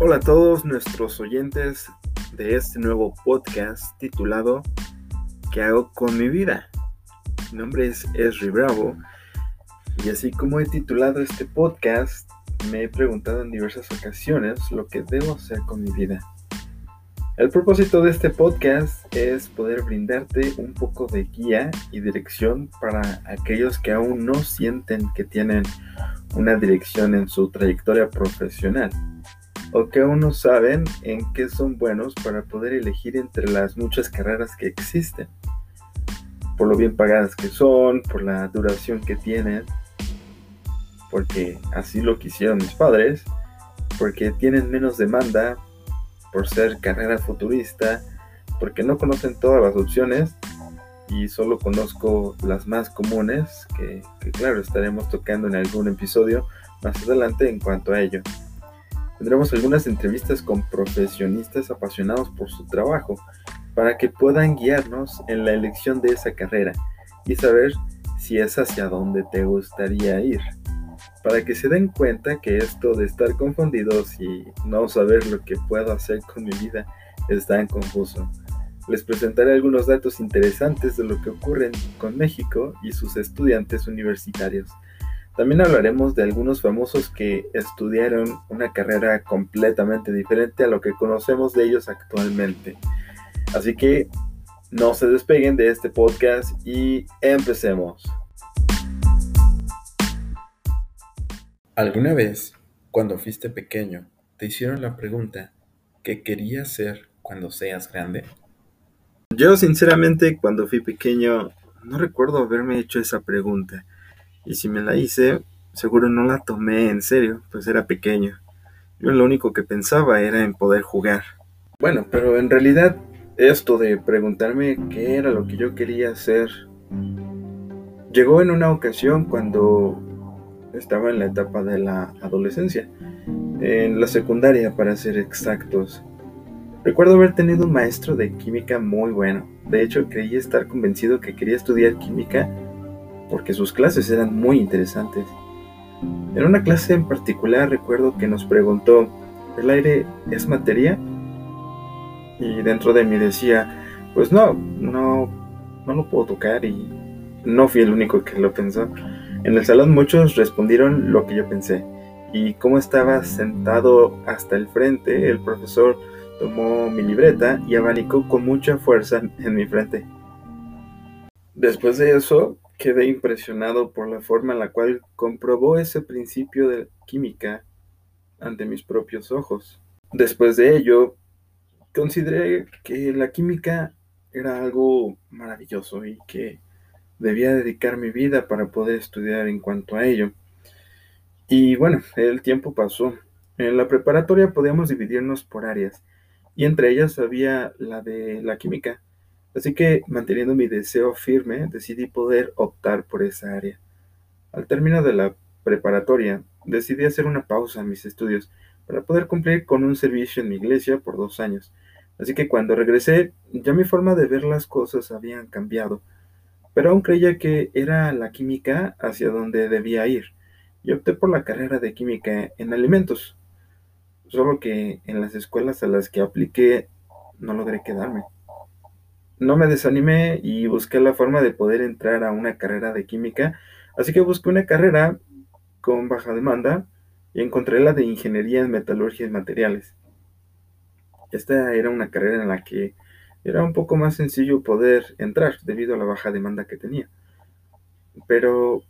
Hola a todos nuestros oyentes de este nuevo podcast titulado ¿Qué hago con mi vida? Mi nombre es Esri Bravo y así como he titulado este podcast, me he preguntado en diversas ocasiones lo que debo hacer con mi vida. El propósito de este podcast es poder brindarte un poco de guía y dirección para aquellos que aún no sienten que tienen una dirección en su trayectoria profesional o que aún no saben en qué son buenos para poder elegir entre las muchas carreras que existen, por lo bien pagadas que son, por la duración que tienen, porque así lo quisieron mis padres, porque tienen menos demanda, por ser carrera futurista, porque no conocen todas las opciones y solo conozco las más comunes, que, que claro estaremos tocando en algún episodio más adelante en cuanto a ello. Tendremos algunas entrevistas con profesionistas apasionados por su trabajo para que puedan guiarnos en la elección de esa carrera y saber si es hacia donde te gustaría ir. Para que se den cuenta que esto de estar confundidos y no saber lo que puedo hacer con mi vida es tan confuso. Les presentaré algunos datos interesantes de lo que ocurre con México y sus estudiantes universitarios. También hablaremos de algunos famosos que estudiaron una carrera completamente diferente a lo que conocemos de ellos actualmente. Así que no se despeguen de este podcast y empecemos. ¿Alguna vez, cuando fuiste pequeño, te hicieron la pregunta, ¿qué querías ser cuando seas grande? Yo sinceramente cuando fui pequeño no recuerdo haberme hecho esa pregunta. Y si me la hice, seguro no la tomé en serio, pues era pequeño. Yo lo único que pensaba era en poder jugar. Bueno, pero en realidad esto de preguntarme qué era lo que yo quería hacer llegó en una ocasión cuando estaba en la etapa de la adolescencia, en la secundaria para ser exactos. Recuerdo haber tenido un maestro de química muy bueno. De hecho, creí estar convencido que quería estudiar química porque sus clases eran muy interesantes. En una clase en particular recuerdo que nos preguntó, ¿el aire es materia? Y dentro de mí decía, pues no, no, no lo puedo tocar y no fui el único que lo pensó. En el salón muchos respondieron lo que yo pensé. Y como estaba sentado hasta el frente, el profesor tomó mi libreta y abanicó con mucha fuerza en mi frente. Después de eso, Quedé impresionado por la forma en la cual comprobó ese principio de química ante mis propios ojos. Después de ello, consideré que la química era algo maravilloso y que debía dedicar mi vida para poder estudiar en cuanto a ello. Y bueno, el tiempo pasó. En la preparatoria podíamos dividirnos por áreas y entre ellas había la de la química. Así que, manteniendo mi deseo firme, decidí poder optar por esa área. Al término de la preparatoria, decidí hacer una pausa en mis estudios para poder cumplir con un servicio en mi iglesia por dos años. Así que cuando regresé, ya mi forma de ver las cosas había cambiado, pero aún creía que era la química hacia donde debía ir, y opté por la carrera de química en alimentos. Solo que en las escuelas a las que apliqué no logré quedarme. No me desanimé y busqué la forma de poder entrar a una carrera de química, así que busqué una carrera con baja demanda y encontré la de ingeniería en metalurgia y materiales. Esta era una carrera en la que era un poco más sencillo poder entrar debido a la baja demanda que tenía. Pero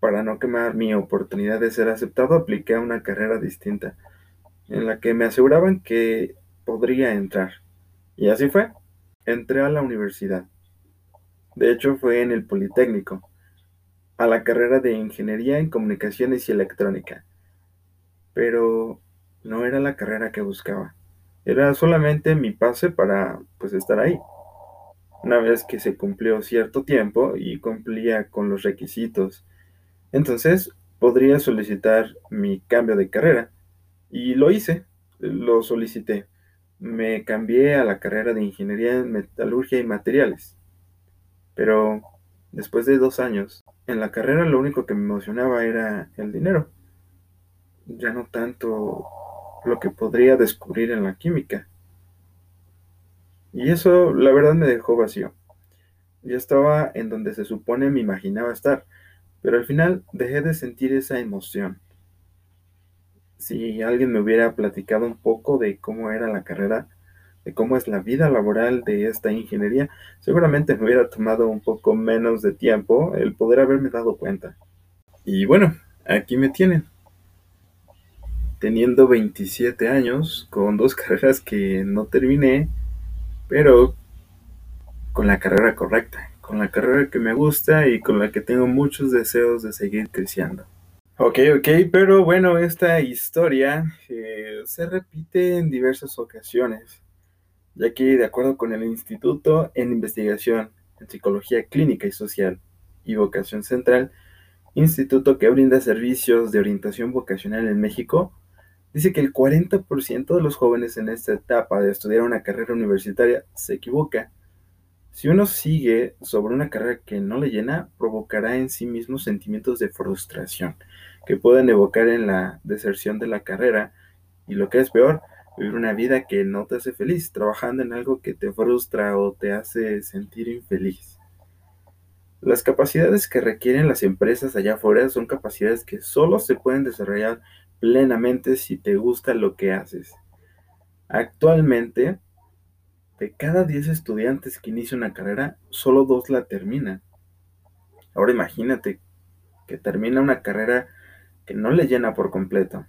para no quemar mi oportunidad de ser aceptado, apliqué a una carrera distinta, en la que me aseguraban que podría entrar. Y así fue entré a la universidad. De hecho, fue en el Politécnico, a la carrera de Ingeniería en Comunicaciones y Electrónica. Pero no era la carrera que buscaba. Era solamente mi pase para pues estar ahí. Una vez que se cumplió cierto tiempo y cumplía con los requisitos, entonces podría solicitar mi cambio de carrera. Y lo hice, lo solicité me cambié a la carrera de Ingeniería en Metalurgia y Materiales. Pero después de dos años, en la carrera lo único que me emocionaba era el dinero. Ya no tanto lo que podría descubrir en la química. Y eso la verdad me dejó vacío. Ya estaba en donde se supone me imaginaba estar, pero al final dejé de sentir esa emoción. Si alguien me hubiera platicado un poco de cómo era la carrera, de cómo es la vida laboral de esta ingeniería, seguramente me hubiera tomado un poco menos de tiempo el poder haberme dado cuenta. Y bueno, aquí me tienen. Teniendo 27 años, con dos carreras que no terminé, pero con la carrera correcta, con la carrera que me gusta y con la que tengo muchos deseos de seguir creciendo. Ok, ok, pero bueno, esta historia eh, se repite en diversas ocasiones, ya que de acuerdo con el Instituto en Investigación en Psicología Clínica y Social y Vocación Central, instituto que brinda servicios de orientación vocacional en México, dice que el 40% de los jóvenes en esta etapa de estudiar una carrera universitaria se equivoca si uno sigue sobre una carrera que no le llena, provocará en sí mismo sentimientos de frustración que pueden evocar en la deserción de la carrera y lo que es peor, vivir una vida que no te hace feliz, trabajando en algo que te frustra o te hace sentir infeliz. Las capacidades que requieren las empresas allá afuera son capacidades que solo se pueden desarrollar plenamente si te gusta lo que haces. Actualmente, de cada 10 estudiantes que inician una carrera, solo dos la terminan. Ahora imagínate que termina una carrera que no le llena por completo.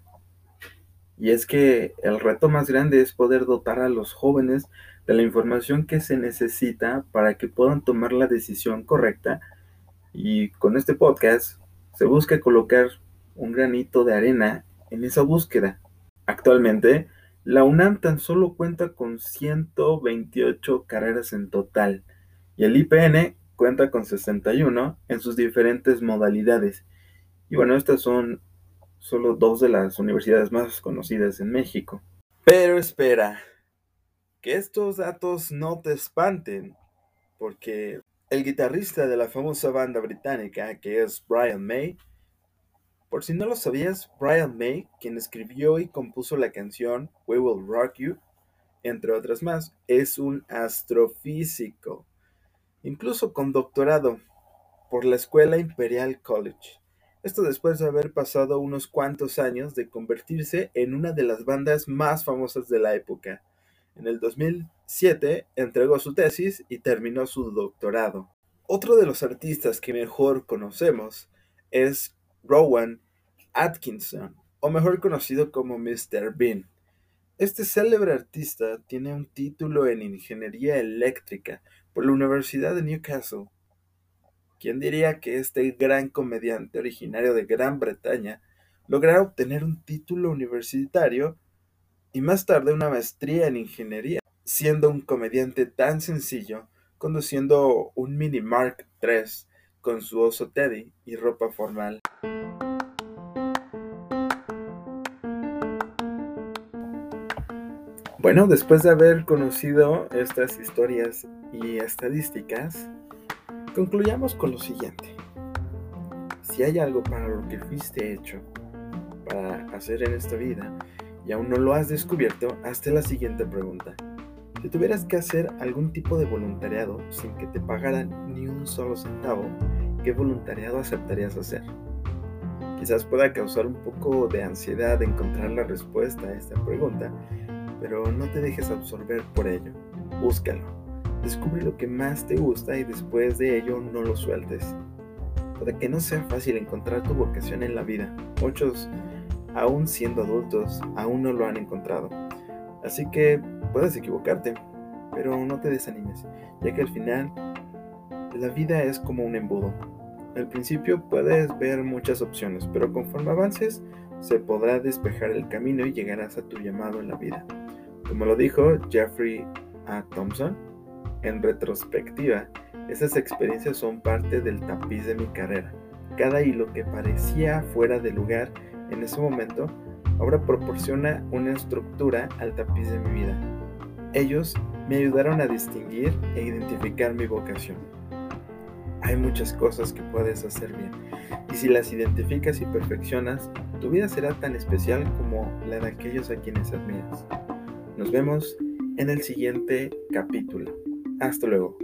Y es que el reto más grande es poder dotar a los jóvenes de la información que se necesita para que puedan tomar la decisión correcta. Y con este podcast se busca colocar un granito de arena en esa búsqueda. Actualmente, la UNAM tan solo cuenta con 128 carreras en total y el IPN cuenta con 61 en sus diferentes modalidades. Y bueno, estas son solo dos de las universidades más conocidas en México. Pero espera, que estos datos no te espanten, porque el guitarrista de la famosa banda británica, que es Brian May, por si no lo sabías, Brian May, quien escribió y compuso la canción We Will Rock You, entre otras más, es un astrofísico, incluso con doctorado por la Escuela Imperial College. Esto después de haber pasado unos cuantos años de convertirse en una de las bandas más famosas de la época. En el 2007 entregó su tesis y terminó su doctorado. Otro de los artistas que mejor conocemos es Rowan Atkinson, o mejor conocido como Mr. Bean. Este célebre artista tiene un título en Ingeniería Eléctrica por la Universidad de Newcastle. ¿Quién diría que este gran comediante originario de Gran Bretaña lograra obtener un título universitario y más tarde una maestría en ingeniería, siendo un comediante tan sencillo, conduciendo un Mini Mark III con su oso Teddy y ropa formal? Bueno, después de haber conocido estas historias y estadísticas, concluyamos con lo siguiente. Si hay algo para lo que fuiste hecho para hacer en esta vida y aún no lo has descubierto, hazte la siguiente pregunta. Si tuvieras que hacer algún tipo de voluntariado sin que te pagaran ni un solo centavo, ¿qué voluntariado aceptarías hacer? Quizás pueda causar un poco de ansiedad encontrar la respuesta a esta pregunta, pero no te dejes absorber por ello. Búscalo. Descubre lo que más te gusta y después de ello no lo sueltes. Para que no sea fácil encontrar tu vocación en la vida. Muchos, aún siendo adultos, aún no lo han encontrado. Así que puedes equivocarte, pero no te desanimes, ya que al final la vida es como un embudo. Al principio puedes ver muchas opciones, pero conforme avances se podrá despejar el camino y llegarás a tu llamado en la vida. Como lo dijo Jeffrey A. Thompson, en retrospectiva, esas experiencias son parte del tapiz de mi carrera. Cada hilo que parecía fuera de lugar en ese momento, ahora proporciona una estructura al tapiz de mi vida. Ellos me ayudaron a distinguir e identificar mi vocación. hay muchas cosas que puedes hacer bien. Y si las identificas y perfeccionas, tu vida será tan especial como la de aquellos a quienes admiras. Nos vemos en el siguiente capítulo. Hasta luego.